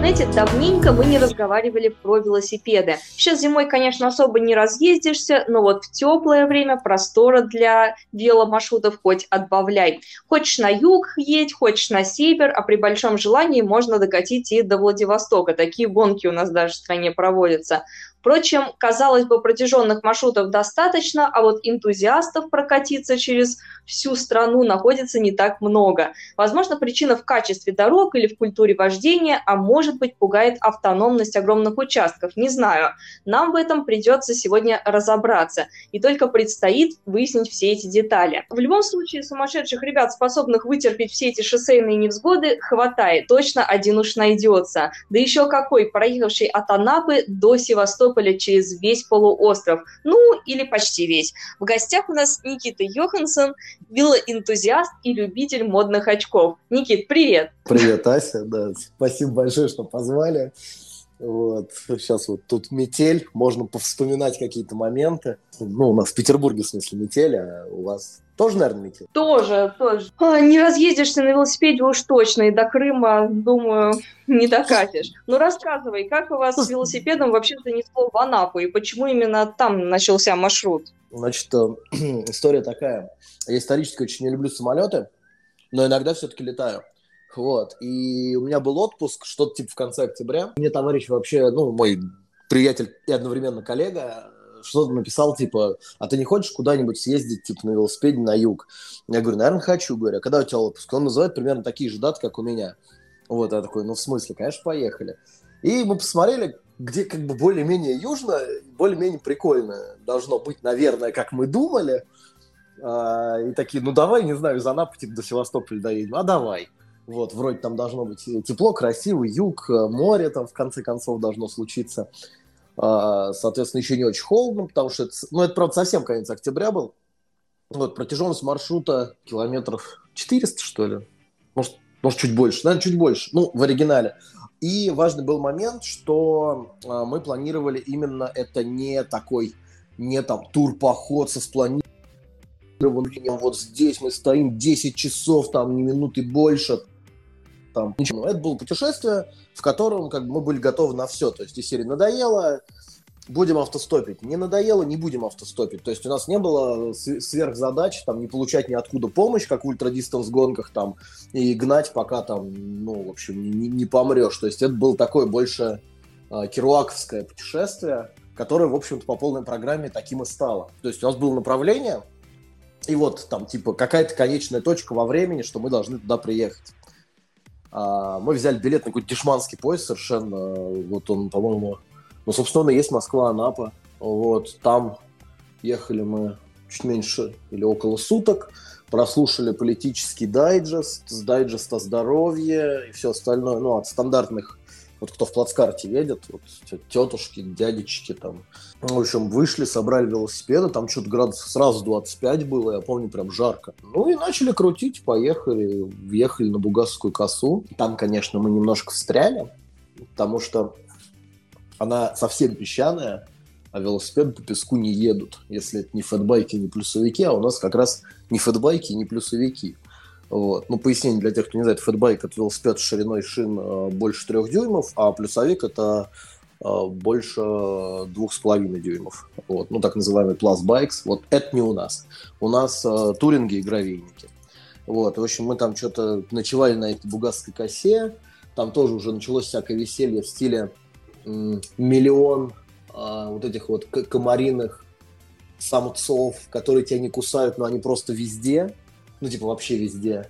Знаете, давненько мы не разговаривали про велосипеды. Сейчас зимой, конечно, особо не разъездишься, но вот в теплое время простора для веломаршрутов хоть отбавляй. Хочешь на юг едь, хочешь на север, а при большом желании можно докатить и до Владивостока. Такие гонки у нас даже в стране проводятся. Впрочем, казалось бы, протяженных маршрутов достаточно, а вот энтузиастов прокатиться через всю страну находится не так много. Возможно, причина в качестве дорог или в культуре вождения, а может быть, пугает автономность огромных участков. Не знаю. Нам в этом придется сегодня разобраться. И только предстоит выяснить все эти детали. В любом случае, сумасшедших ребят, способных вытерпеть все эти шоссейные невзгоды, хватает. Точно один уж найдется. Да еще какой, проехавший от Анапы до Севастополя Севастополя через весь полуостров, ну или почти весь. В гостях у нас Никита Йоханссон, велоэнтузиаст и любитель модных очков. Никит, привет! Привет, Ася, да, спасибо большое, что позвали. Вот. Сейчас вот тут метель, можно повспоминать какие-то моменты. Ну, у нас в Петербурге, в смысле, метель, а у вас тоже, наверное, метель? Тоже, тоже. А, не разъездишься на велосипеде уж точно, и до Крыма, думаю, не докатишь. Ну, рассказывай, как у вас с велосипедом вообще занесло в Анапу, и почему именно там начался маршрут? Значит, э, история такая. Я исторически очень не люблю самолеты, но иногда все-таки летаю. Вот. И у меня был отпуск, что-то типа в конце октября. Мне товарищ вообще, ну, мой приятель и одновременно коллега, что-то написал, типа, а ты не хочешь куда-нибудь съездить, типа, на велосипеде на юг? Я говорю, наверное, хочу, говорю, а когда у тебя отпуск? Он называет примерно такие же даты, как у меня. Вот, я такой, ну, в смысле, конечно, поехали. И мы посмотрели, где как бы более-менее южно, более-менее прикольно должно быть, наверное, как мы думали. А, и такие, ну, давай, не знаю, из Анапы, типа, до Севастополя доедем. А давай. Вот, вроде там должно быть тепло, красивый юг, э, море там в конце концов должно случиться. А, соответственно, еще не очень холодно, потому что это, ну, это, правда, совсем конец октября был. Вот, протяженность маршрута километров 400, что ли? Может, может чуть больше, наверное, чуть больше, ну, в оригинале. И важный был момент, что э, мы планировали именно это не такой, не там тур-поход со спланированным, вот здесь мы стоим 10 часов, там, не минуты больше, там ничего. Это было путешествие, в котором как бы, мы были готовы на все. То есть из серии надоело, будем автостопить. Не надоело, не будем автостопить. То есть у нас не было сверхзадач, там, не получать ниоткуда помощь, как в ультрадистанс гонках, там, и гнать, пока там, ну, в общем, не, не помрешь. То есть это было такое больше э, керуаковское путешествие, которое, в общем-то, по полной программе таким и стало. То есть у нас было направление, и вот там, типа, какая-то конечная точка во времени, что мы должны туда приехать. А, мы взяли билет на какой-то дешманский поезд совершенно. Вот он, по-моему, ну, собственно, есть Москва-Анапа. Вот, там ехали мы чуть меньше или около суток, прослушали политический дайджест, с дайджеста здоровье и все остальное, ну, от стандартных вот кто в плацкарте едет, вот тетушки, дядечки там. Ну, в общем, вышли, собрали велосипеды, там что-то градусов сразу 25 было, я помню, прям жарко. Ну и начали крутить, поехали, въехали на Бугасскую косу. Там, конечно, мы немножко встряли, потому что она совсем песчаная, а велосипеды по песку не едут, если это не фэтбайки, не плюсовики, а у нас как раз не фэтбайки, не плюсовики. Вот. Ну, пояснение для тех, кто не знает, фэтбайк – это велосипед с шириной шин э, больше трех дюймов, а плюсовик – это э, больше двух с половиной дюймов. Вот. Ну, так называемый plus bikes. Вот это не у нас. У нас э, туринги и гравийники. Вот. В общем, мы там что-то ночевали на этой бугасской косе. Там тоже уже началось всякое веселье в стиле миллион э, вот этих вот комариных самцов, которые тебя не кусают, но они просто везде ну, типа, вообще везде.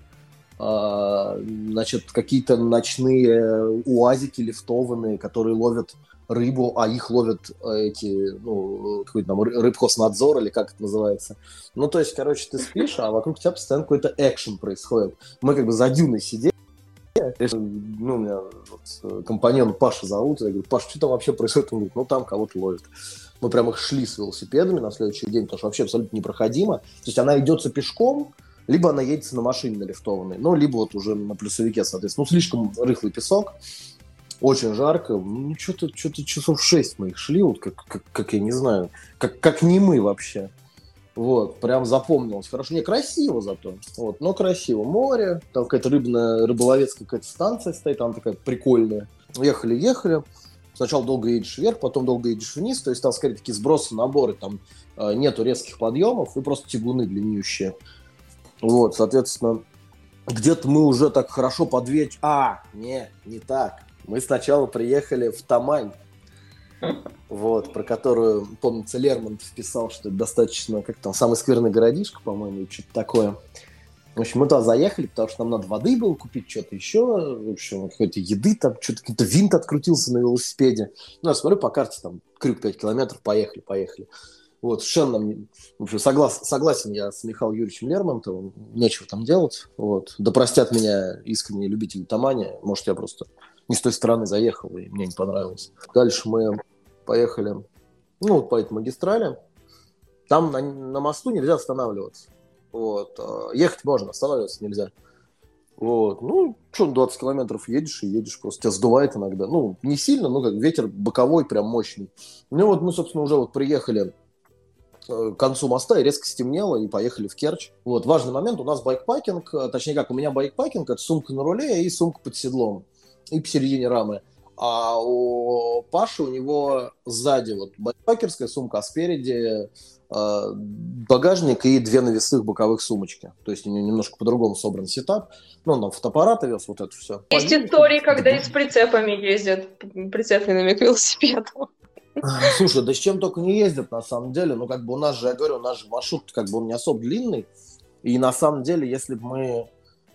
А, значит, какие-то ночные уазики лифтованные, которые ловят рыбу, а их ловят э, эти, ну, какой-то там рыбхознадзор или как это называется. Ну, то есть, короче, ты спишь, а вокруг тебя постоянно какой-то экшен происходит. Мы как бы за дюной сидели, ну, у меня вот, э, компаньон Паша зовут, я говорю, Паша, что там вообще происходит? Он говорит, ну, там кого-то ловят. Мы прям их шли с велосипедами на следующий день, потому что вообще абсолютно непроходимо. То есть она идется пешком, либо она едется на машине налифтованной, ну, либо вот уже на плюсовике, соответственно. Ну, слишком рыхлый песок, очень жарко. Ну, что-то что часов 6 мы их шли, вот как, как, как я не знаю, как, как не мы вообще. Вот, прям запомнилось. Хорошо, не красиво зато. Вот, но красиво. Море, там какая-то рыбная, рыболовецкая какая-то станция стоит, там такая прикольная. Ехали, ехали. Сначала долго едешь вверх, потом долго едешь вниз. То есть там, скорее, такие сбросы, наборы, там э, нету резких подъемов, и просто тягуны длиннющие. Вот, соответственно, где-то мы уже так хорошо под вечер... А, не, не так. Мы сначала приехали в Тамань вот, про которую, помнится, Лермонтов писал, что это достаточно, как там, самый скверный городишко, по-моему, что-то такое. В общем, мы туда заехали, потому что нам надо воды было купить, что-то еще, в общем, какой-то еды, там что-то какой-то винт открутился на велосипеде. Ну, я смотрю по карте, там, крюк 5 километров, поехали, поехали. Вот, совершенно, в общем, соглас, согласен я с Михаилом Юрьевичем Лермонтовым, нечего там делать, вот. Да простят меня искренние любители Тамани, может, я просто не с той стороны заехал, и мне не понравилось. Дальше мы поехали, ну, вот по этой магистрали. Там на, на мосту нельзя останавливаться. Вот. А ехать можно, останавливаться нельзя. Вот. Ну, что, 20 километров едешь и едешь, просто тебя сдувает иногда. Ну, не сильно, но как ветер боковой, прям мощный. Ну, вот мы, собственно, уже вот приехали к концу моста и резко стемнело, и поехали в Керчь. Вот, важный момент, у нас байкпакинг, э, точнее как, у меня байкпакинг, это сумка на руле и сумка под седлом, и посередине рамы. А у Паши у него сзади вот байкпакерская сумка, а спереди э, багажник и две навесных боковых сумочки. То есть у него немножко по-другому собран сетап. Ну, он там фотоаппарат вез, вот это все. Есть Понятно. истории, когда и с прицепами ездят, прицепленными к велосипеду. Слушай, да с чем только не ездят, на самом деле. Ну, как бы у нас же, я говорю, у нас же маршрут как бы он не особо длинный. И на самом деле, если бы мы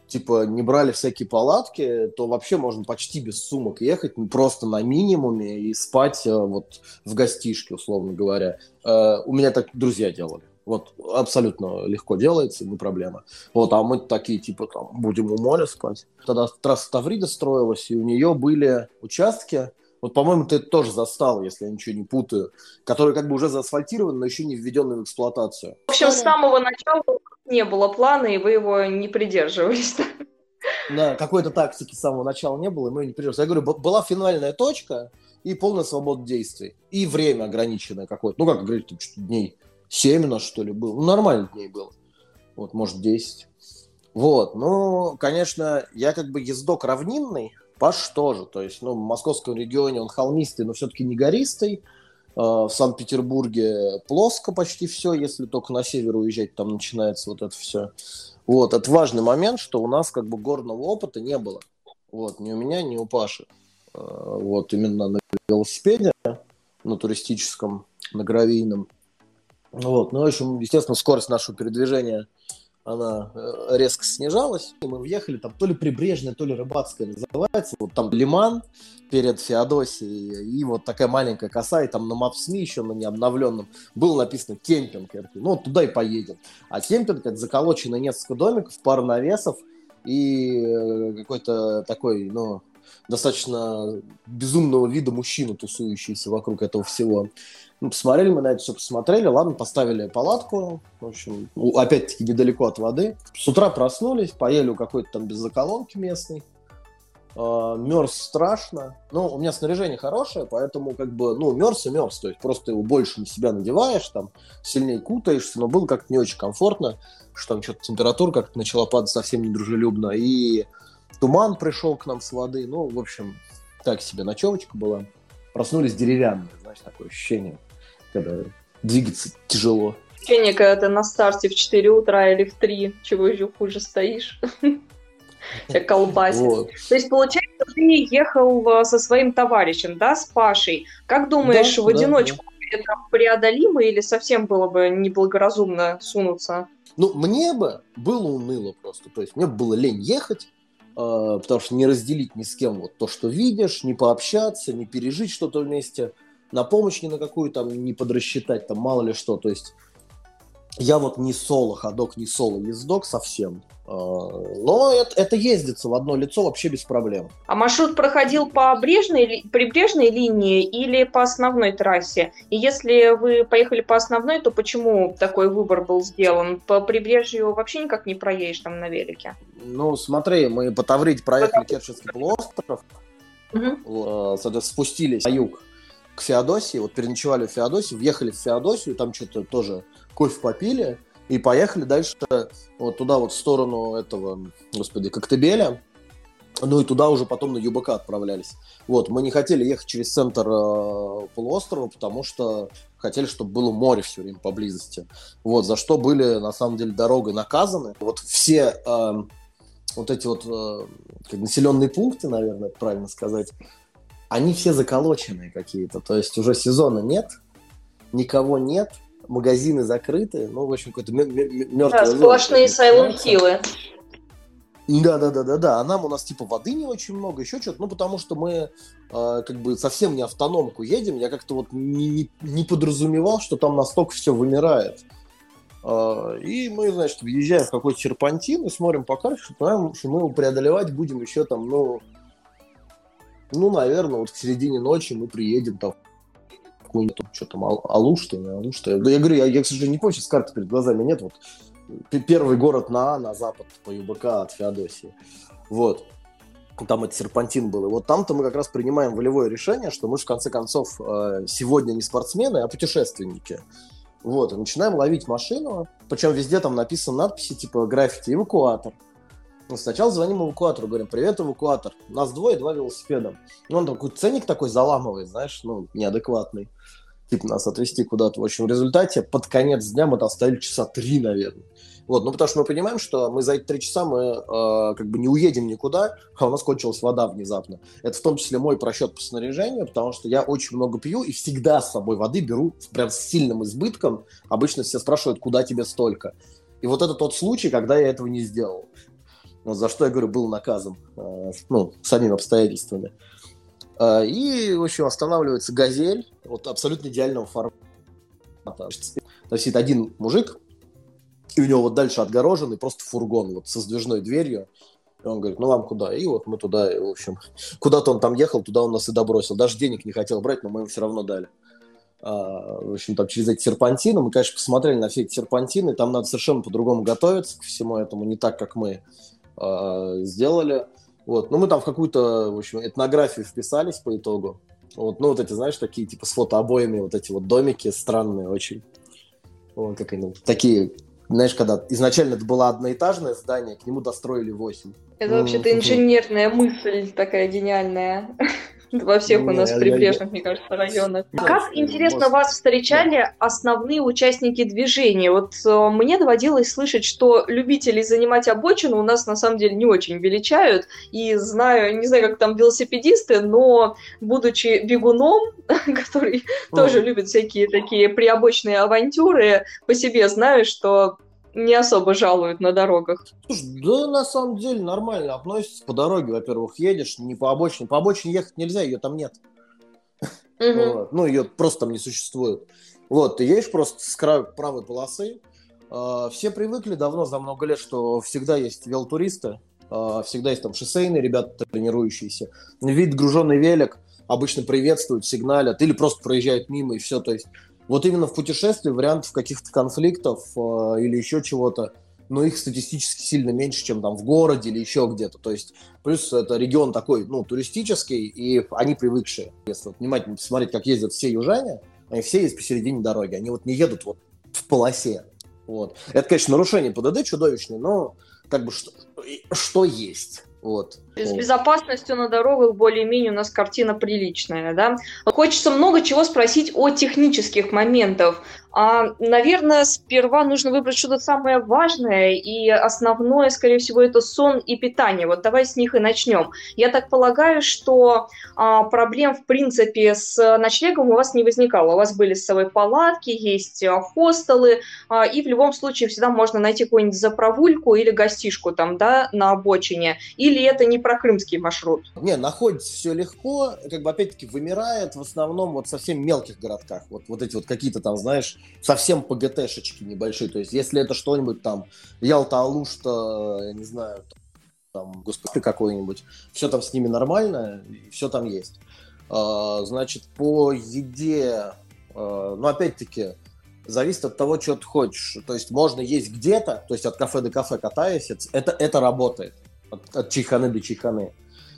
типа не брали всякие палатки, то вообще можно почти без сумок ехать, просто на минимуме и спать э, вот в гостишке, условно говоря. Э, у меня так друзья делали. Вот абсолютно легко делается, не проблема. Вот, а мы такие, типа, там, будем у моря спать. Тогда трасса Таврида строилась, и у нее были участки, вот, по-моему, ты это тоже застал, если я ничего не путаю, которые как бы уже заасфальтированы, но еще не введены в эксплуатацию. В общем, с самого начала не было плана, и вы его не придерживались. Да, какой-то тактики с самого начала не было, и мы ее не придерживались. Я говорю, была финальная точка и полная свобода действий. И время ограниченное какое-то. Ну, как говорить, там что-то дней 7 у нас, что ли, было. Ну, нормально дней было. Вот, может, 10. Вот, ну, конечно, я как бы ездок равнинный, Паш тоже. То есть, ну, в московском регионе он холмистый, но все-таки не гористый. А, в Санкт-Петербурге плоско почти все, если только на север уезжать, там начинается вот это все. Вот, это важный момент, что у нас как бы горного опыта не было. Вот, ни у меня, ни у Паши. А, вот, именно на велосипеде, на туристическом, на гравийном. Вот, ну, в общем, естественно, скорость нашего передвижения – она э, резко снижалась. И мы въехали, там то ли прибрежная, то ли рыбацкая называется. Вот там лиман перед Феодосией, и вот такая маленькая коса, и там на Мапсми еще на необновленном было написано кемпинг. Такой, ну, туда и поедем. А кемпинг, это заколочено несколько домиков, пара навесов, и э, какой-то такой, ну, достаточно безумного вида мужчина, тусующийся вокруг этого всего. Ну, посмотрели мы на это все, посмотрели, ладно, поставили палатку, в общем, опять-таки недалеко от воды. С утра проснулись, поели у какой-то там беззаколонки местной. Uh, мерз страшно. Ну, у меня снаряжение хорошее, поэтому как бы, ну, мерз и мерз, то есть просто его больше на себя надеваешь, там, сильнее кутаешься, но было как-то не очень комфортно, что там что-то температура как-то начала падать совсем недружелюбно, и туман пришел к нам с воды, ну, в общем, так себе ночевочка была. Проснулись деревянные, знаешь, такое ощущение когда двигаться тяжело. Ощущение, когда ты на старте в 4 утра или в 3, чего еще хуже стоишь. Тебя колбасит. То есть, получается, ты ехал э, со своим товарищем, да, с Пашей. Как думаешь, в одиночку это преодолимо или совсем было бы неблагоразумно сунуться? Ну, мне бы было уныло просто. То есть, мне было лень ехать, потому что не разделить ни с кем вот то, что видишь, не пообщаться, не пережить что-то вместе – на помощь ни на какую там не подрасчитать, там мало ли что. То есть Я вот не соло-ходок, не соло-ездок совсем. А, но это, это ездится в одно лицо вообще без проблем. А маршрут проходил по брежной, прибрежной линии или по основной трассе? И если вы поехали по основной, то почему такой выбор был сделан? По прибрежью вообще никак не проедешь там на велике? Ну, смотри, мы по Таврите проехали Керченский полуостров, угу. спустились на юг к Феодосии, вот переночевали в Феодосии, въехали в Феодосию, там что-то тоже кофе попили, и поехали дальше вот туда вот в сторону этого, господи, Коктебеля, ну и туда уже потом на ЮБК отправлялись. Вот, мы не хотели ехать через центр э, полуострова, потому что хотели, чтобы было море все время поблизости. Вот, за что были, на самом деле, дорогой наказаны. Вот все э, вот эти вот э, как населенные пункты, наверное, правильно сказать, они все заколоченные какие-то. То есть уже сезона нет, никого нет, магазины закрыты, ну, в общем, какой-то мертвый Да, сплошные сайлент-хиллы. Да, да, да, да, да. А нам у нас типа воды не очень много, еще что-то. Ну, потому что мы э, как бы совсем не автономку едем. Я как-то вот не, не, не подразумевал, что там настолько все вымирает. Э, и мы, значит, въезжаем в какой-то серпантин и смотрим по карте, что, понимаем, что мы его преодолевать будем еще там, ну, ну, наверное, вот в середине ночи мы приедем там какую-нибудь, что там, Алушта, не Алушта. Я говорю, я, я, к сожалению, не помню, сейчас карты перед глазами нет, вот первый город на А, на запад по ЮБК от Феодосии. Вот. Там это серпантин был. И вот там-то мы как раз принимаем волевое решение, что мы же, в конце концов, э, сегодня не спортсмены, а путешественники. Вот, и начинаем ловить машину, причем везде там написаны надписи типа граффити «Эвакуатор». Ну, сначала звоним эвакуатору, говорим, привет, эвакуатор. Нас двое, два велосипеда. Ну, он такой ценник такой заламывает, знаешь, ну, неадекватный. Типа нас отвезти куда-то. В общем, в результате под конец дня мы стояли часа три, наверное. Вот, ну потому что мы понимаем, что мы за эти три часа мы э, как бы не уедем никуда, а у нас кончилась вода внезапно. Это в том числе мой просчет по снаряжению, потому что я очень много пью и всегда с собой воды беру прям с сильным избытком. Обычно все спрашивают, куда тебе столько. И вот это тот случай, когда я этого не сделал. Вот за что я говорю, был наказан, э, ну, самими обстоятельствами. Э, и, в общем, останавливается «Газель», вот абсолютно идеального формата. Там сидит один мужик, и у него вот дальше отгороженный просто фургон вот со сдвижной дверью. И он говорит, ну вам куда? И вот мы туда, и, в общем, куда-то он там ехал, туда он нас и добросил. Даже денег не хотел брать, но мы ему все равно дали. А, в общем, там через эти серпантины. Мы, конечно, посмотрели на все эти серпантины. Там надо совершенно по-другому готовиться к всему этому, не так, как мы э, сделали. Вот. Ну, мы там в какую-то, в общем, этнографию вписались по итогу. Вот, ну, вот эти, знаешь, такие, типа, с фотообоями, вот эти вот домики странные очень. Вот, как они, такие, знаешь, когда изначально это было одноэтажное здание, к нему достроили восемь. Это вообще-то инженерная мысль такая гениальная. Во всех у нас прибрежных, мне кажется, районах. А как, интересно, вас встречали основные участники движения? Вот э, мне доводилось слышать, что любителей занимать обочину у нас на самом деле не очень величают. И знаю, не знаю, как там велосипедисты, но будучи бегуном, который тоже любит всякие такие приобочные авантюры, по себе знаю, что не особо жалуют на дорогах. Слушай, да на самом деле нормально относятся по дороге. Во-первых, едешь не по обочине. По обочине ехать нельзя, ее там нет. Угу. Вот. Ну, ее просто там не существует. Вот, ты едешь просто с краю правой полосы. А, все привыкли давно, за много лет, что всегда есть велотуристы, а, всегда есть там шоссейные ребята тренирующиеся. Вид груженный велик обычно приветствуют, сигналят или просто проезжают мимо и все. То есть вот именно в путешествии вариантов каких-то конфликтов э, или еще чего-то, но их статистически сильно меньше, чем там в городе или еще где-то. То есть, плюс это регион такой, ну, туристический, и они привыкшие. Если вот внимательно посмотреть, как ездят все южане, они все есть посередине дороги, они вот не едут вот в полосе. Вот. Это, конечно, нарушение ПДД чудовищное, но как бы что, что есть. Вот. С безопасностью на дорогах более-менее у нас картина приличная, да. Хочется много чего спросить о технических моментах. А, наверное, сперва нужно выбрать что-то самое важное, и основное, скорее всего, это сон и питание. Вот давай с них и начнем. Я так полагаю, что а, проблем, в принципе, с ночлегом у вас не возникало. У вас были с собой палатки, есть а, хостелы, а, и в любом случае всегда можно найти какую-нибудь заправульку или гостишку там, да, на обочине. Или это не про крымский маршрут? Не, находится все легко, как бы опять-таки вымирает в основном вот совсем мелких городках. Вот, вот эти вот какие-то там, знаешь, совсем ПГТшечки небольшие. То есть, если это что-нибудь там Ялта-Алушта, я не знаю, там, господи, какой-нибудь, все там с ними нормально, все там есть. А, значит, по еде, а, ну, опять-таки, зависит от того, что ты хочешь. То есть, можно есть где-то, то есть, от кафе до кафе катаясь, это, это работает. От, от чайханы до чайханы.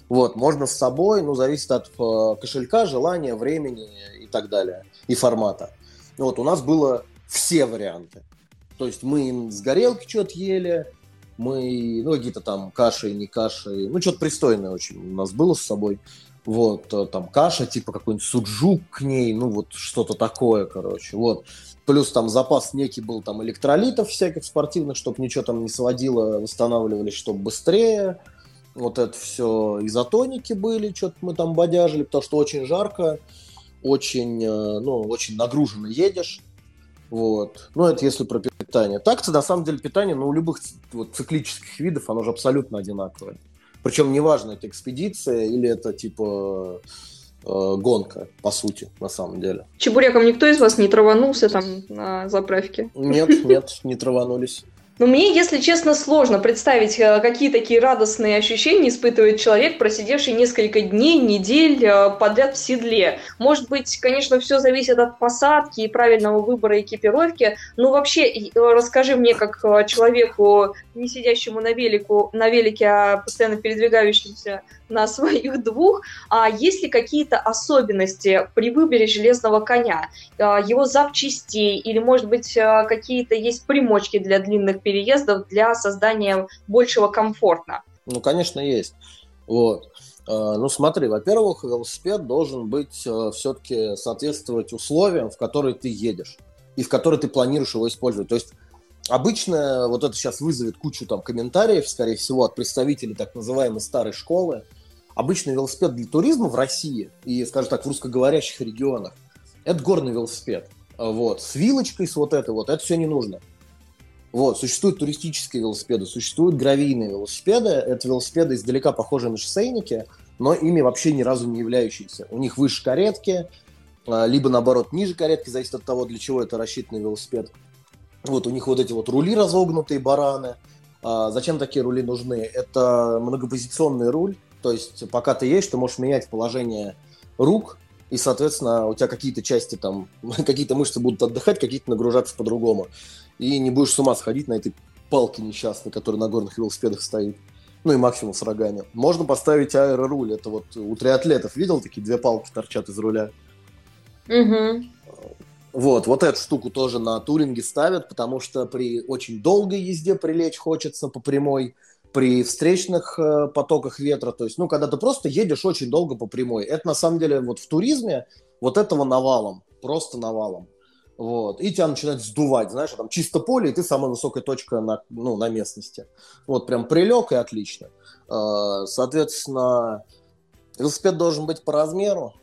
Вот, можно с собой, ну, зависит от э, кошелька, желания, времени и так далее, и формата. Вот, у нас было все варианты. То есть мы с горелки что-то ели, мы, ну, какие-то там каши, не каши, ну, что-то пристойное очень у нас было с собой. Вот, э, там каша, типа какой-нибудь суджук к ней, ну, вот что-то такое, короче, вот. Плюс там запас некий был там электролитов всяких спортивных, чтобы ничего там не сводило, восстанавливались, чтобы быстрее вот это все изотоники были, что-то мы там бодяжили, потому что очень жарко, очень, э, ну, очень нагруженно едешь. Вот. Ну, это если про питание. Так-то, на самом деле, питание, ну, у любых вот, циклических видов, оно же абсолютно одинаковое. Причем неважно, это экспедиция или это, типа, э, гонка, по сути, на самом деле. Чебуреком никто из вас не траванулся там на заправке? Нет, нет, не траванулись. Но мне, если честно, сложно представить, э, какие такие радостные ощущения испытывает человек, просидевший несколько дней, недель э, подряд в седле. Может быть, конечно, все зависит от посадки и правильного выбора экипировки, но вообще э, расскажи мне, как человеку, не сидящему на, велику, на велике, а постоянно передвигающемуся на своих двух, а есть ли какие-то особенности при выборе железного коня, а, его запчастей или, может быть, а, какие-то есть примочки для длинных переездов для создания большего комфорта? Ну, конечно, есть. Вот. А, ну, смотри, во-первых, велосипед должен быть все-таки соответствовать условиям, в которые ты едешь и в которые ты планируешь его использовать. То есть обычно вот это сейчас вызовет кучу там комментариев, скорее всего, от представителей так называемой старой школы, обычный велосипед для туризма в России и, скажем так, в русскоговорящих регионах, это горный велосипед. Вот. С вилочкой, с вот этой вот, это все не нужно. Вот. Существуют туристические велосипеды, существуют гравийные велосипеды. Это велосипеды издалека похожие на шоссейники, но ими вообще ни разу не являющиеся. У них выше каретки, а, либо наоборот ниже каретки, зависит от того, для чего это рассчитанный велосипед. Вот у них вот эти вот рули разогнутые, бараны. А зачем такие рули нужны? Это многопозиционный руль, то есть пока ты едешь, ты можешь менять положение рук, и, соответственно, у тебя какие-то части там, какие-то мышцы будут отдыхать, какие-то нагружаться по-другому. И не будешь с ума сходить на этой палке несчастной, которая на горных велосипедах стоит. Ну и максимум с рогами. Можно поставить аэроруль. Это вот у триатлетов видел, такие две палки торчат из руля. Угу. Вот, вот эту штуку тоже на туринге ставят, потому что при очень долгой езде прилечь хочется по прямой при встречных э, потоках ветра, то есть, ну, когда ты просто едешь очень долго по прямой. Это на самом деле вот в туризме вот этого навалом, просто навалом. Вот. И тебя начинает сдувать, знаешь, там чисто поле, и ты самая высокая точка на, ну, на местности. Вот прям прилег и отлично. Э, соответственно, велосипед должен быть по размеру,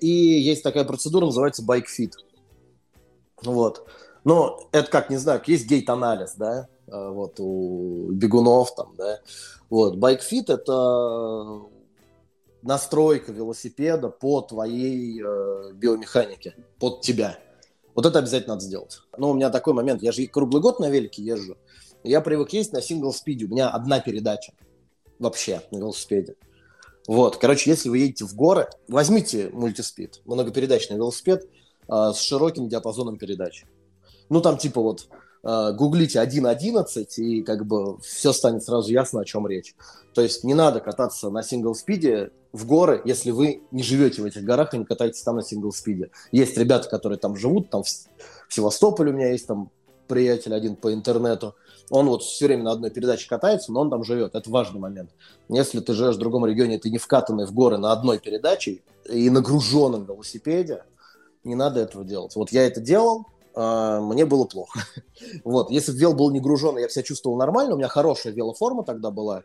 и есть такая процедура, называется fit. Вот. Но это как, не знаю, есть gait-анализ, да, Э, вот, у бегунов там, да. Вот, bike fit – это настройка велосипеда по твоей э, биомеханике, под тебя. Вот это обязательно надо сделать. Но у меня такой момент, я же круглый год на велике езжу, я привык ездить на сингл-спиде, у меня одна передача вообще на велосипеде. Вот, короче, если вы едете в горы, возьмите мультиспид, многопередачный велосипед э, с широким диапазоном передач. Ну, там типа вот Э, гуглите 1.11, и как бы все станет сразу ясно, о чем речь. То есть не надо кататься на сингл-спиде в горы, если вы не живете в этих горах и не катаетесь там на сингл-спиде. Есть ребята, которые там живут, там в Севастополе у меня есть там приятель один по интернету, он вот все время на одной передаче катается, но он там живет. Это важный момент. Если ты живешь в другом регионе, ты не вкатанный в горы на одной передаче и нагруженном велосипеде, не надо этого делать. Вот я это делал, а, мне было плохо. вот, если вел был не гружен, я себя чувствовал нормально, у меня хорошая велоформа тогда была,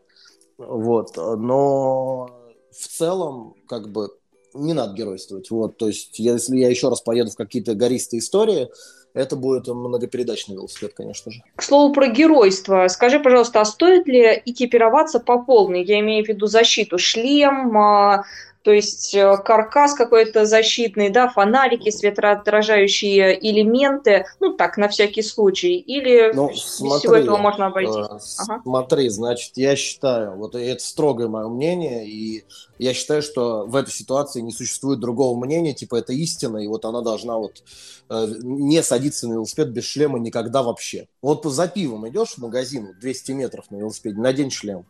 вот, но в целом, как бы, не надо геройствовать, вот, то есть, если я еще раз поеду в какие-то гористые истории, это будет многопередачный велосипед, конечно же. К слову про геройство. Скажи, пожалуйста, а стоит ли экипироваться по полной? Я имею в виду защиту, шлем, а, То есть э, каркас какой-то защитный, да, фонарики, светоотражающие элементы, ну так, на всякий случай. Или ну, смотри, всего этого можно обойтись? Э, ага. Смотри, значит, я считаю, вот это строгое мое мнение, и я считаю, что в этой ситуации не существует другого мнения, типа это истина, и вот она должна вот э, не садиться на велосипед без шлема никогда вообще. Вот за пивом идешь в магазин, 200 метров на велосипеде, надень шлем.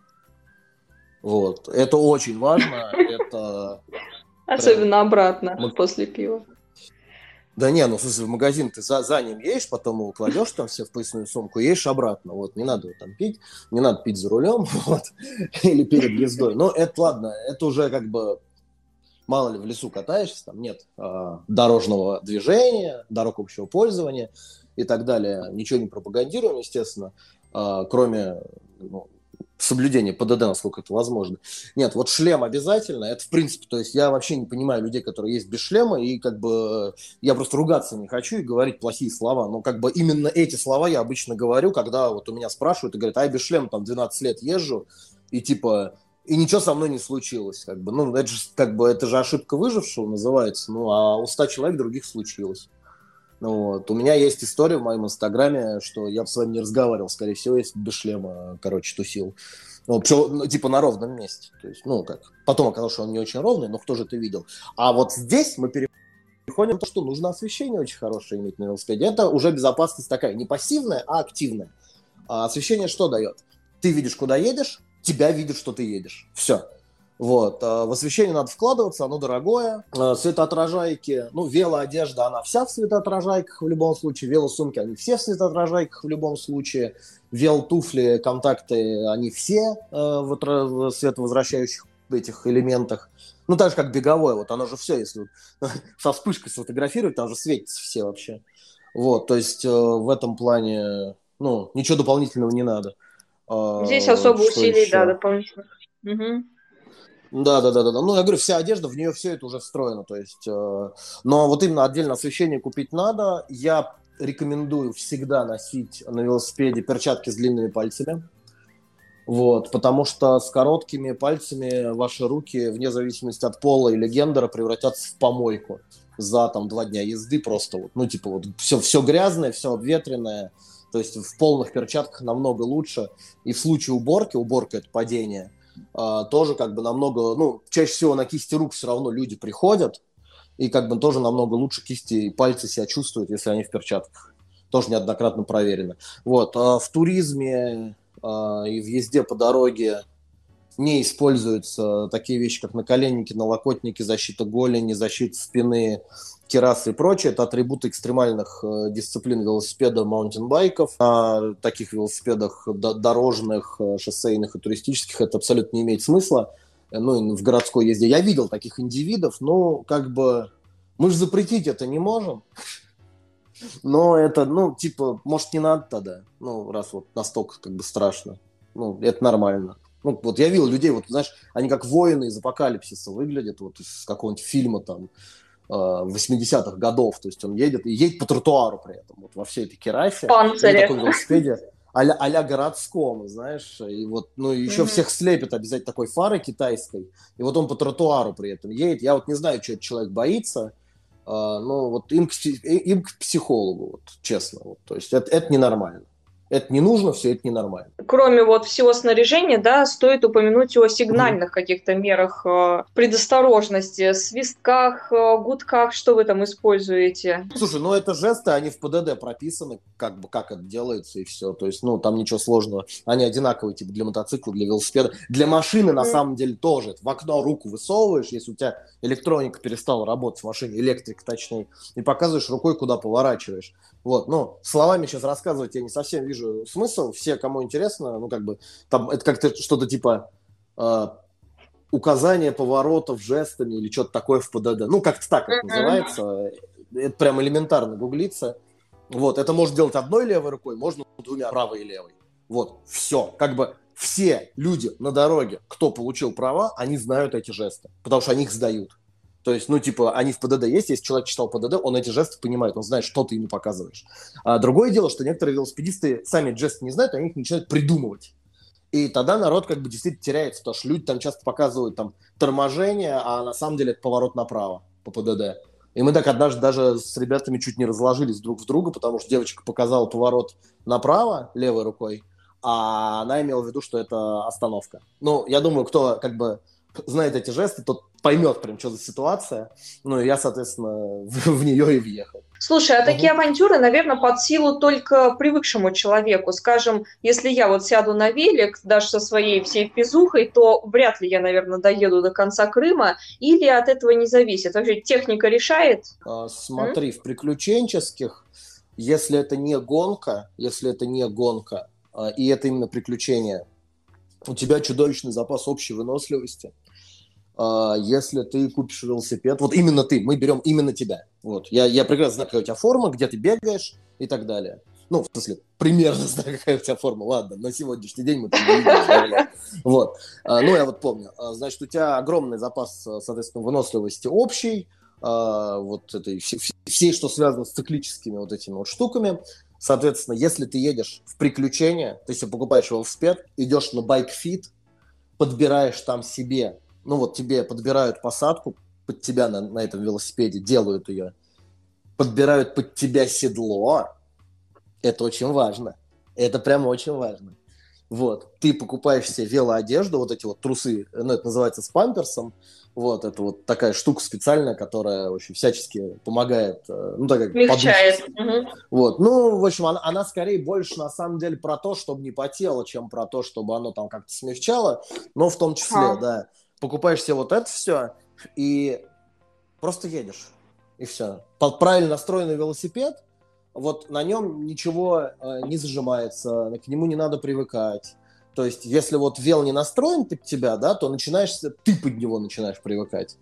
Вот. Это очень важно. Это Особенно обратно Мы... после пива. Да не, ну, в смысле, в магазин ты за, за ним едешь, потом его кладешь там все в поясную сумку, едешь обратно. Вот, не надо там пить, не надо пить за рулем, вот, или перед ездой. Но это ладно, это уже как бы, мало ли в лесу катаешься, там нет э, дорожного движения, дорог общего пользования и так далее. Ничего не пропагандируем, естественно, э, кроме ну, соблюдение ПДД, насколько это возможно. Нет, вот шлем обязательно, это в принципе, то есть я вообще не понимаю людей, которые есть без шлема, и как бы я просто ругаться не хочу и говорить плохие слова, но как бы именно эти слова я обычно говорю, когда вот у меня спрашивают и говорят, а я без шлема там 12 лет езжу, и типа, и ничего со мной не случилось, как бы, ну, это же, как бы, это же ошибка выжившего называется, ну, а у 100 человек других случилось. Вот. У меня есть история в моем инстаграме, что я с вами не разговаривал, скорее всего, если без шлема, короче, тусил. Ну, ну, типа на ровном месте. То есть, ну, как. Потом оказалось, что он не очень ровный, но кто же это видел. А вот здесь мы переходим к тому, что нужно освещение очень хорошее иметь на велосипеде. Это уже безопасность такая, не пассивная, а активная. А освещение что дает? Ты видишь, куда едешь, тебя видят, что ты едешь. Все. Вот. А в освещение надо вкладываться, оно дорогое. А, светоотражайки, ну, велоодежда, она вся в светоотражайках в любом случае. Велосумки, они все в светоотражайках в любом случае. Велотуфли, контакты, они все э, в световозвращающих этих элементах. Ну, так же, как беговое, вот оно же все, если со вспышкой сфотографировать, там же светится все вообще. Вот, то есть э, в этом плане, ну, ничего дополнительного не надо. Здесь особо усилий, еще? да, дополнительных. Угу. Да, да, да, да. Ну, я говорю, вся одежда, в нее все это уже встроено. То есть, э, но вот именно отдельно освещение купить надо. Я рекомендую всегда носить на велосипеде перчатки с длинными пальцами. Вот, потому что с короткими пальцами ваши руки, вне зависимости от пола или гендера, превратятся в помойку за там два дня езды просто вот, ну типа вот все, все грязное, все обветренное, то есть в полных перчатках намного лучше. И в случае уборки, уборка это падение – тоже как бы намного, ну, чаще всего на кисти рук все равно люди приходят, и как бы тоже намного лучше кисти и пальцы себя чувствуют, если они в перчатках. Тоже неоднократно проверено. Вот. А в туризме а, и в езде по дороге не используются такие вещи, как наколенники, налокотники, защита голени, защита спины, керасы и прочее. Это атрибуты экстремальных э, дисциплин велосипеда, маунтинбайков. На таких велосипедах дорожных, э, шоссейных и туристических это абсолютно не имеет смысла. Ну, и в городской езде. Я видел таких индивидов, но как бы мы же запретить это не можем. Но это, ну, типа, может, не надо тогда. Ну, раз вот настолько как бы страшно. Ну, это нормально. Ну, вот я видел людей, вот, знаешь, они как воины из апокалипсиса выглядят, вот из какого-нибудь фильма там, 80-х э, годов, то есть он едет и едет по тротуару при этом, вот во всей этой керасе. Панцире. На таком велосипеде а-ля, а городском, знаешь, и вот, ну, еще mm-hmm. всех слепит обязательно такой фарой китайской, и вот он по тротуару при этом едет, я вот не знаю, что этот человек боится, Uh, ну, вот им к, им к психологу, вот, честно. Вот, то есть это, это ненормально это не нужно, все это ненормально. Кроме вот всего снаряжения, да, стоит упомянуть о сигнальных каких-то мерах э, предосторожности, свистках, э, гудках, что вы там используете? Слушай, ну это жесты, они в ПДД прописаны, как бы как это делается и все. То есть, ну там ничего сложного. Они одинаковые, типа для мотоцикла, для велосипеда. Для машины mm на самом деле тоже. В окно руку высовываешь, если у тебя электроника перестала работать в машине, электрика точнее, и показываешь рукой, куда поворачиваешь. Вот, ну, словами сейчас рассказывать я не совсем вижу смысл. Все, кому интересно, ну, как бы, там, это как-то что-то типа э, указание поворотов жестами или что-то такое в ПДД. Ну, как-то так это называется. Это прям элементарно гуглится. Вот, это можно делать одной левой рукой, можно двумя правой и левой. Вот, все. Как бы все люди на дороге, кто получил права, они знают эти жесты, потому что они их сдают. То есть, ну, типа, они в ПДД есть, если человек читал ПДД, он эти жесты понимает, он знает, что ты ему показываешь. А другое дело, что некоторые велосипедисты сами жесты не знают, они их начинают придумывать. И тогда народ как бы действительно теряется, потому что люди там часто показывают там торможение, а на самом деле это поворот направо по ПДД. И мы так однажды даже с ребятами чуть не разложились друг в друга, потому что девочка показала поворот направо левой рукой, а она имела в виду, что это остановка. Ну, я думаю, кто как бы знает эти жесты, тот поймет прям, что за ситуация. Ну, и я, соответственно, в, в нее и въехал. Слушай, а такие авантюры, наверное, под силу только привыкшему человеку. Скажем, если я вот сяду на велик, даже со своей всей физухой, то вряд ли я, наверное, доеду до конца Крыма, или от этого не зависит. Вообще техника решает? А, смотри, М? в приключенческих, если это не гонка, если это не гонка, а, и это именно приключение, у тебя чудовищный запас общей выносливости – если ты купишь велосипед, вот именно ты, мы берем именно тебя. Вот. Я, я прекрасно знаю, какая у тебя форма, где ты бегаешь и так далее. Ну, в смысле, примерно знаю, какая у тебя форма. Ладно, на сегодняшний день мы там не видим. Вот. А, ну, я вот помню. А, значит, у тебя огромный запас, соответственно, выносливости общий, вот этой, всей, что связано с циклическими вот этими вот штуками. Соответственно, если ты едешь в приключения, ты себе покупаешь велосипед, идешь на bike fit, подбираешь там себе ну вот тебе подбирают посадку под тебя на, на этом велосипеде, делают ее, подбирают под тебя седло, это очень важно. Это прям очень важно. Вот. Ты покупаешь себе велоодежду, вот эти вот трусы, ну, это называется с памперсом, вот, это вот такая штука специальная, которая очень всячески помогает, э, ну, так как Мягчает. Угу. Вот, ну, в общем, она, она скорее больше, на самом деле, про то, чтобы не потело, чем про то, чтобы оно там как-то смягчало, но в том числе, а. да покупаешь себе вот это все и просто едешь. И все. Под правильно настроенный велосипед, вот на нем ничего э, не зажимается, к нему не надо привыкать. То есть, если вот вел не настроен под тебя, да, то начинаешь, ты под него начинаешь привыкать.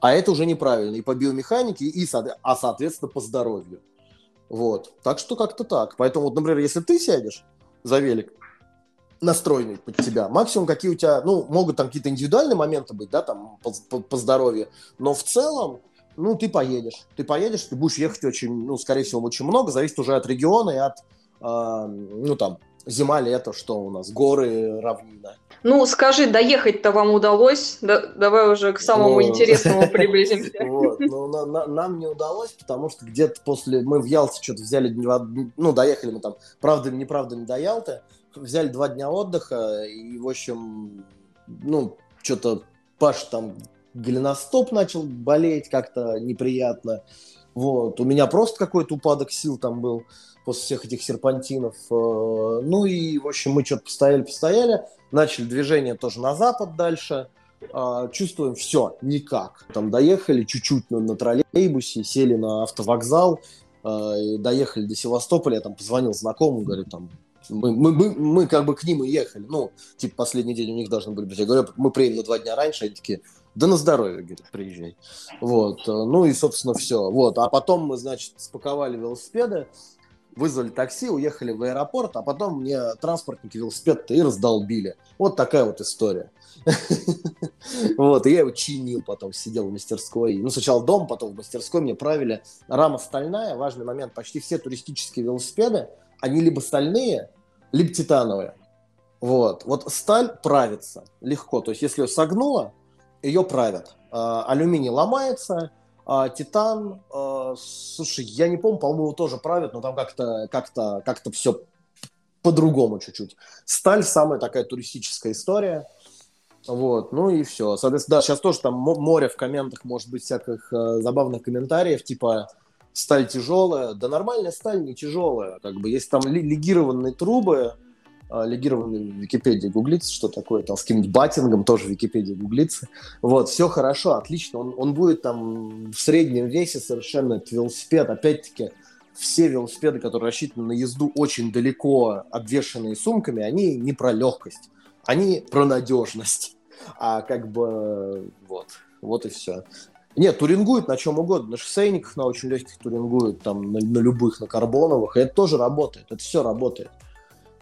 А это уже неправильно и по биомеханике, и, а соответственно по здоровью. Вот. Так что как-то так. Поэтому, вот, например, если ты сядешь за велик, настроенный под тебя. Максимум, какие у тебя, ну, могут там какие-то индивидуальные моменты быть, да, там, по, по, по здоровью, но в целом, ну, ты поедешь. Ты поедешь, ты будешь ехать очень, ну, скорее всего, очень много, зависит уже от региона и от, э, ну, там, зима, лето, что у нас, горы, равнина. Ну, скажи, доехать-то вам удалось? Да, давай уже к самому ну, интересному приблизимся. Вот, ну, на, на, нам не удалось, потому что где-то после... Мы в Ялте что-то взяли, ну, доехали мы там, правда, неправда, не до Ялты, взяли два дня отдыха, и, в общем, ну, что-то Паш там голеностоп начал болеть как-то неприятно. Вот. У меня просто какой-то упадок сил там был после всех этих серпантинов. Э, ну и, в общем, мы что-то постояли, постояли, начали движение тоже на запад дальше. А, чувствуем все, никак. Там доехали чуть-чуть на троллейбусе, сели на автовокзал, э, доехали до Севастополя, я там позвонил знакомому, говорю, там, мы, мы, мы, мы как бы к ним и ехали. Ну, типа, последний день у них должны были быть. Я говорю, мы приедем на два дня раньше, они такие, да на здоровье, говорит, приезжай. Вот, ну и, собственно, все. Вот, а потом мы, значит, спаковали велосипеды, вызвали такси, уехали в аэропорт, а потом мне транспортники велосипед-то и раздолбили. Вот такая вот история. Вот, и я его чинил потом, сидел в мастерской. Ну, сначала дом, потом в мастерской мне правили. Рама стальная, важный момент, почти все туристические велосипеды, они либо стальные, либо титановые. Вот. Вот сталь правится легко. То есть, если ее согнуло, ее правят. А, алюминий ломается, а, титан, а, слушай, я не помню, по-моему, его тоже правят, но там как-то как-то как-то все по-другому чуть-чуть. Сталь самая такая туристическая история. Вот, ну и все. Соответственно, да, сейчас тоже там море в комментах, может быть, всяких э, забавных комментариев, типа сталь тяжелая. Да нормальная сталь не тяжелая. Как бы есть там легированные трубы, а, легированные в Википедии гуглится, что такое, там с каким-нибудь батингом тоже в Википедии гуглится. Вот, все хорошо, отлично. Он, он будет там в среднем весе совершенно этот велосипед. Опять-таки, все велосипеды, которые рассчитаны на езду очень далеко обвешенные сумками, они не про легкость, они про надежность. А как бы вот, вот и все. Нет, турингуют на чем угодно. На шоссейниках, на очень легких турингуют, там, на, на любых, на карбоновых. И это тоже работает. Это все работает.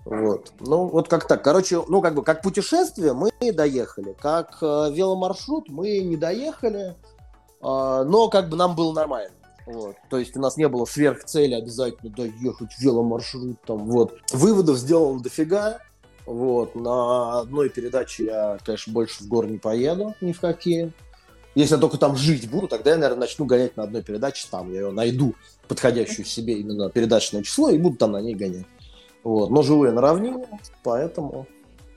Вот. Ну, вот как так. Короче, ну, как бы, как путешествие мы доехали. Как э, веломаршрут мы не доехали. Э, но как бы нам было нормально. Вот. То есть у нас не было сверхцели обязательно доехать веломаршрут. Там, вот. Выводов сделано дофига. Вот, на одной передаче я, конечно, больше в горы не поеду ни в какие. Если я только там жить буду, тогда я, наверное, начну гонять на одной передаче там. Я ее найду, подходящую себе именно передачное число, и буду там на ней гонять. Вот. Но живу я на равнине, поэтому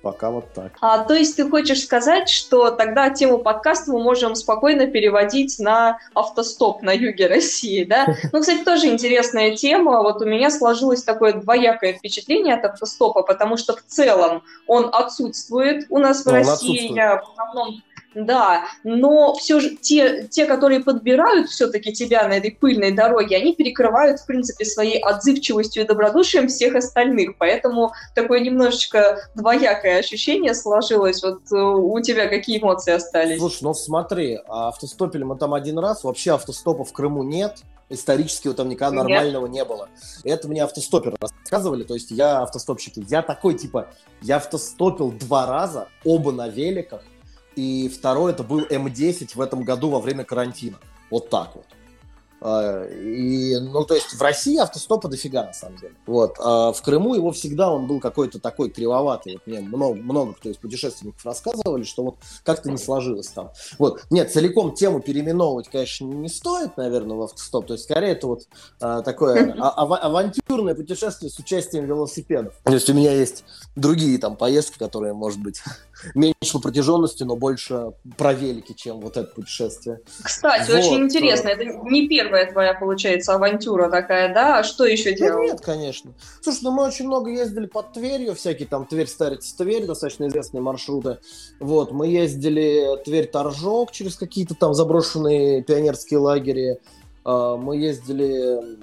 Пока вот так. А, то есть ты хочешь сказать, что тогда тему подкаста мы можем спокойно переводить на автостоп на юге России, да? Ну, кстати, тоже интересная тема. Вот у меня сложилось такое двоякое впечатление от автостопа, потому что в целом он отсутствует у нас в Но России. Я в основном да, но все же те, те, которые подбирают все-таки тебя на этой пыльной дороге, они перекрывают, в принципе, своей отзывчивостью и добродушием всех остальных. Поэтому такое немножечко двоякое ощущение сложилось. Вот э, у тебя какие эмоции остались? Слушай, ну смотри, а автостопили мы там один раз, вообще автостопа в Крыму нет, исторически вот там никогда Нет. нормального не было. Это мне автостопер рассказывали, то есть я автостопщик, я такой типа, я автостопил два раза, оба на великах, и второй это был М10 в этом году во время карантина. Вот так вот. А, и, ну, то есть в России автостопа дофига, на самом деле. Вот. А в Крыму его всегда он был какой-то такой кривоватый. Вот мне много, много кто из путешественников рассказывали, что вот как-то не сложилось там. Вот. Нет, целиком тему переименовывать, конечно, не стоит, наверное, в автостоп. То есть скорее это вот а, такое а, авантюрное путешествие с участием велосипедов. То есть у меня есть другие там поездки, которые, может быть, меньше по протяженности, но больше про велики, чем вот это путешествие. Кстати, вот. очень интересно. Это не первая твоя, получается, авантюра такая, да? А что еще делал? нет, конечно. Слушай, ну мы очень много ездили под Тверью, всякие там Тверь, Старец, Тверь, достаточно известные маршруты. Вот, мы ездили Тверь-Торжок через какие-то там заброшенные пионерские лагеря. А, мы ездили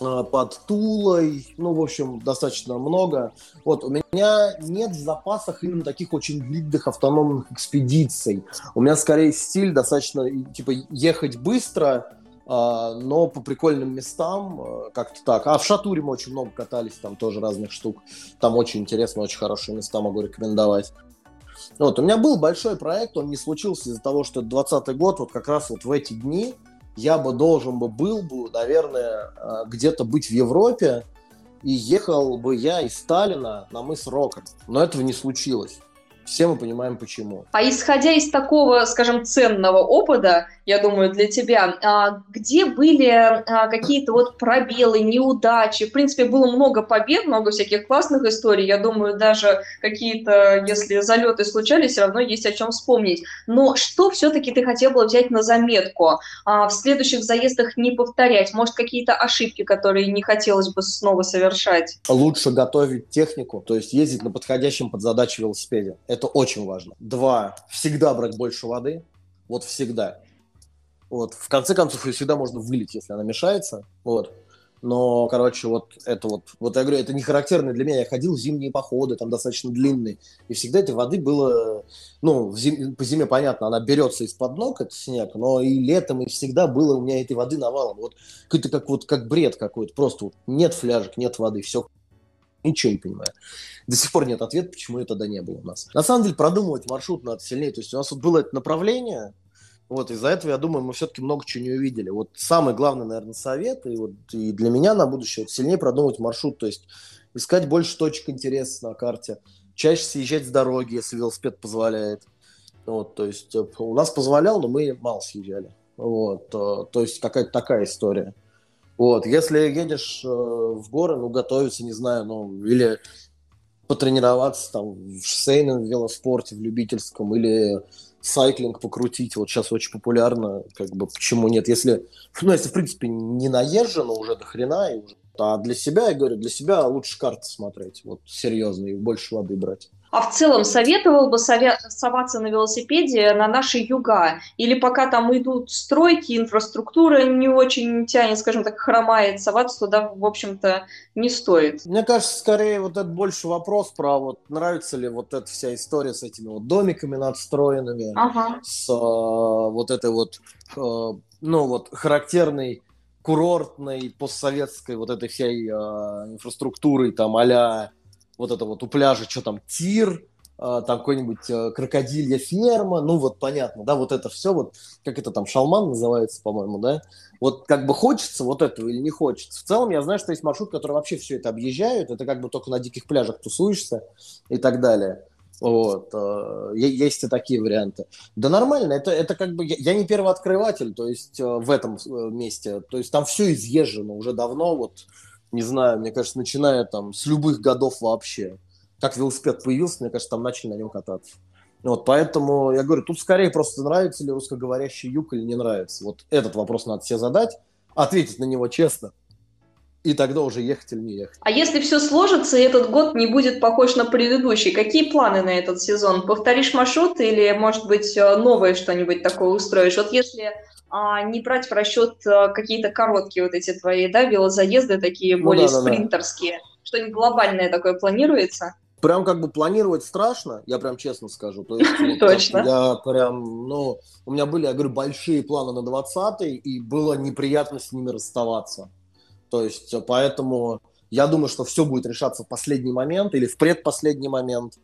а, под Тулой, ну, в общем, достаточно много. Вот, у меня нет в запасах именно таких очень длинных автономных экспедиций. У меня скорее стиль достаточно, типа, ехать быстро, но по прикольным местам, а, как-то так. А в Шатуре мы очень много катались, там тоже разных штук. Там очень интересно, очень хорошие места могу рекомендовать. Вот, у меня был большой проект, он не случился из-за того, что 20 год, вот как раз вот в эти дни, я бы должен бы был бы, наверное, э, где-то быть в Европе, и ехал бы я из Сталина на мыс Рока. Но этого не случилось. Все мы понимаем, почему. А исходя из такого, скажем, ценного опыта, я думаю, для тебя, а, где были а, какие-то вот пробелы, неудачи? В принципе, было много побед, много всяких классных историй. Я думаю, даже какие-то, если залеты случались, все равно есть о чем вспомнить. Но что все-таки ты хотел бы взять на заметку? А, в следующих заездах не повторять? Может, какие-то ошибки, которые не хотелось бы снова совершать? Лучше готовить технику, то есть ездить на подходящем под задачу велосипеде. Это очень важно. Два. Всегда брать больше воды. Вот всегда. Вот. В конце концов, ее всегда можно вылить, если она мешается. Вот. Но, короче, вот это вот, вот я говорю, это не характерно для меня. Я ходил в зимние походы, там достаточно длинные, и всегда этой воды было, ну, зим, по зиме, понятно, она берется из-под ног, это снег, но и летом, и всегда было у меня этой воды навалом. Вот какой-то как вот, как бред какой-то, просто вот нет фляжек, нет воды, все Ничего не понимаю. До сих пор нет ответа, почему это тогда не было у нас. На самом деле продумывать маршрут надо сильнее. То есть у нас вот было это направление, вот из-за этого, я думаю, мы все-таки много чего не увидели. Вот самый главный, наверное, совет, и, вот, и для меня на будущее, вот, сильнее продумать маршрут, то есть искать больше точек интереса на карте, чаще съезжать с дороги, если велосипед позволяет. Вот, то есть э, у нас позволял, но мы мало съезжали. Вот, э, то есть какая-то такая история. Вот, если едешь э, в горы, ну, готовиться, не знаю, ну, или потренироваться там в шоссейном велоспорте, в любительском, или сайклинг покрутить, вот сейчас очень популярно, как бы, почему нет, если, ну, если, в принципе, не наезжено уже до хрена, и уже, а для себя, я говорю, для себя лучше карты смотреть, вот, серьезно, и больше воды брать. А в целом советовал бы соваться на велосипеде на наши юга? Или пока там идут стройки, инфраструктура не очень тянет, скажем так, хромает, соваться туда, в общем-то, не стоит? Мне кажется, скорее вот это больше вопрос про вот нравится ли вот эта вся история с этими вот домиками надстроенными, ага. с э, вот этой вот, э, ну вот характерной курортной постсоветской вот этой всей э, инфраструктурой там а вот это вот у пляжа, что там, тир, там какой-нибудь э, крокодилья ферма, ну вот понятно, да, вот это все, вот как это там, шалман называется, по-моему, да, вот как бы хочется вот этого или не хочется. В целом я знаю, что есть маршрут, который вообще все это объезжают, это как бы только на диких пляжах тусуешься и так далее. Вот. Э, есть и такие варианты. Да нормально, это, это как бы... Я не первооткрыватель, то есть в этом месте. То есть там все изъезжено уже давно, вот, не знаю, мне кажется, начиная там с любых годов вообще как велосипед появился, мне кажется, там начали на нем кататься. Вот, поэтому я говорю, тут скорее просто нравится ли русскоговорящий юг или не нравится. Вот этот вопрос надо себе задать, ответить на него честно, и тогда уже ехать или не ехать. А если все сложится, и этот год не будет похож на предыдущий, какие планы на этот сезон? Повторишь маршрут или, может быть, э, новое что-нибудь такое устроишь? Вот если а, не брать в расчет а, какие-то короткие вот эти твои, да, велозаезды такие ну, более да, да, спринтерские, да. что-нибудь глобальное такое планируется? Прям как бы планировать страшно, я прям честно скажу. То есть, вот, Точно. Я прям, ну, у меня были, я говорю, большие планы на 20 и было неприятно с ними расставаться. То есть, поэтому я думаю, что все будет решаться в последний момент или в предпоследний момент.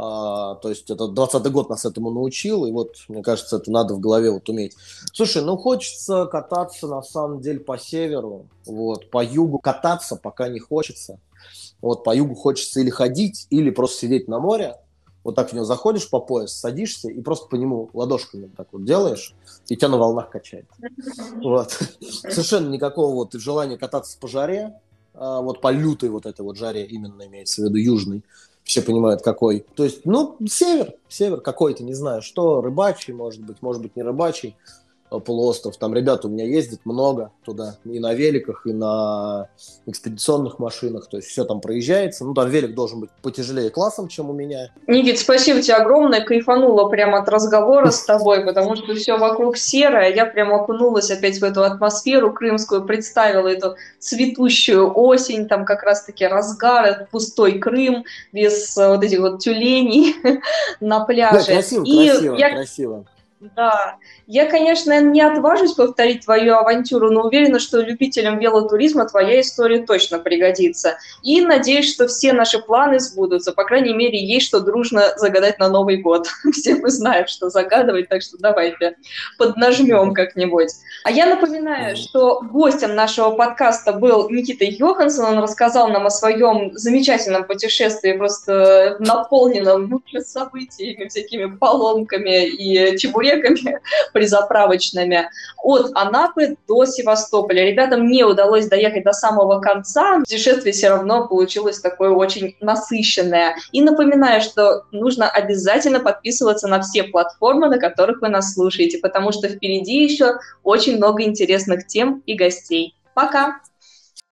А, то есть это 20 год нас этому научил, и вот, мне кажется, это надо в голове вот уметь. Слушай, ну хочется кататься на самом деле по северу, вот, по югу кататься пока не хочется. Вот по югу хочется или ходить, или просто сидеть на море. Вот так в него заходишь по пояс, садишься и просто по нему ладошками так вот делаешь, и тебя на волнах качает. Вот. Совершенно никакого вот желания кататься по жаре, а вот по лютой вот этой вот жаре именно имеется в виду южный. Все понимают, какой. То есть, ну, север, север какой-то, не знаю, что, рыбачий, может быть, может быть, не рыбачий. Э, полуостров. Там ребята у меня ездят много туда, и на великах, и на экспедиционных машинах. То есть все там проезжается. Ну, там велик должен быть потяжелее классом, чем у меня. Никит, спасибо тебе огромное. Кайфанула прямо от разговора с тобой, потому что все вокруг серое. Я прямо окунулась опять в эту атмосферу крымскую, представила эту цветущую осень, там как раз-таки разгар, пустой Крым, без э, вот этих вот тюленей на пляже. Да, красиво, и красиво, я... красиво. Да, я, конечно, не отважусь повторить твою авантюру, но уверена, что любителям велотуризма твоя история точно пригодится. И надеюсь, что все наши планы сбудутся. По крайней мере, есть что дружно загадать на Новый год. Все мы знаем, что загадывать, так что давайте поднажмем как-нибудь. А я напоминаю, что гостем нашего подкаста был Никита Йоханссон. Он рассказал нам о своем замечательном путешествии, просто наполненном событиями, всякими поломками и чебуреками призаправочными от Анапы до Севастополя. Ребятам не удалось доехать до самого конца, путешествие все равно получилось такое очень насыщенное. И напоминаю, что нужно обязательно подписываться на все платформы, на которых вы нас слушаете, потому что впереди еще очень много интересных тем и гостей. Пока!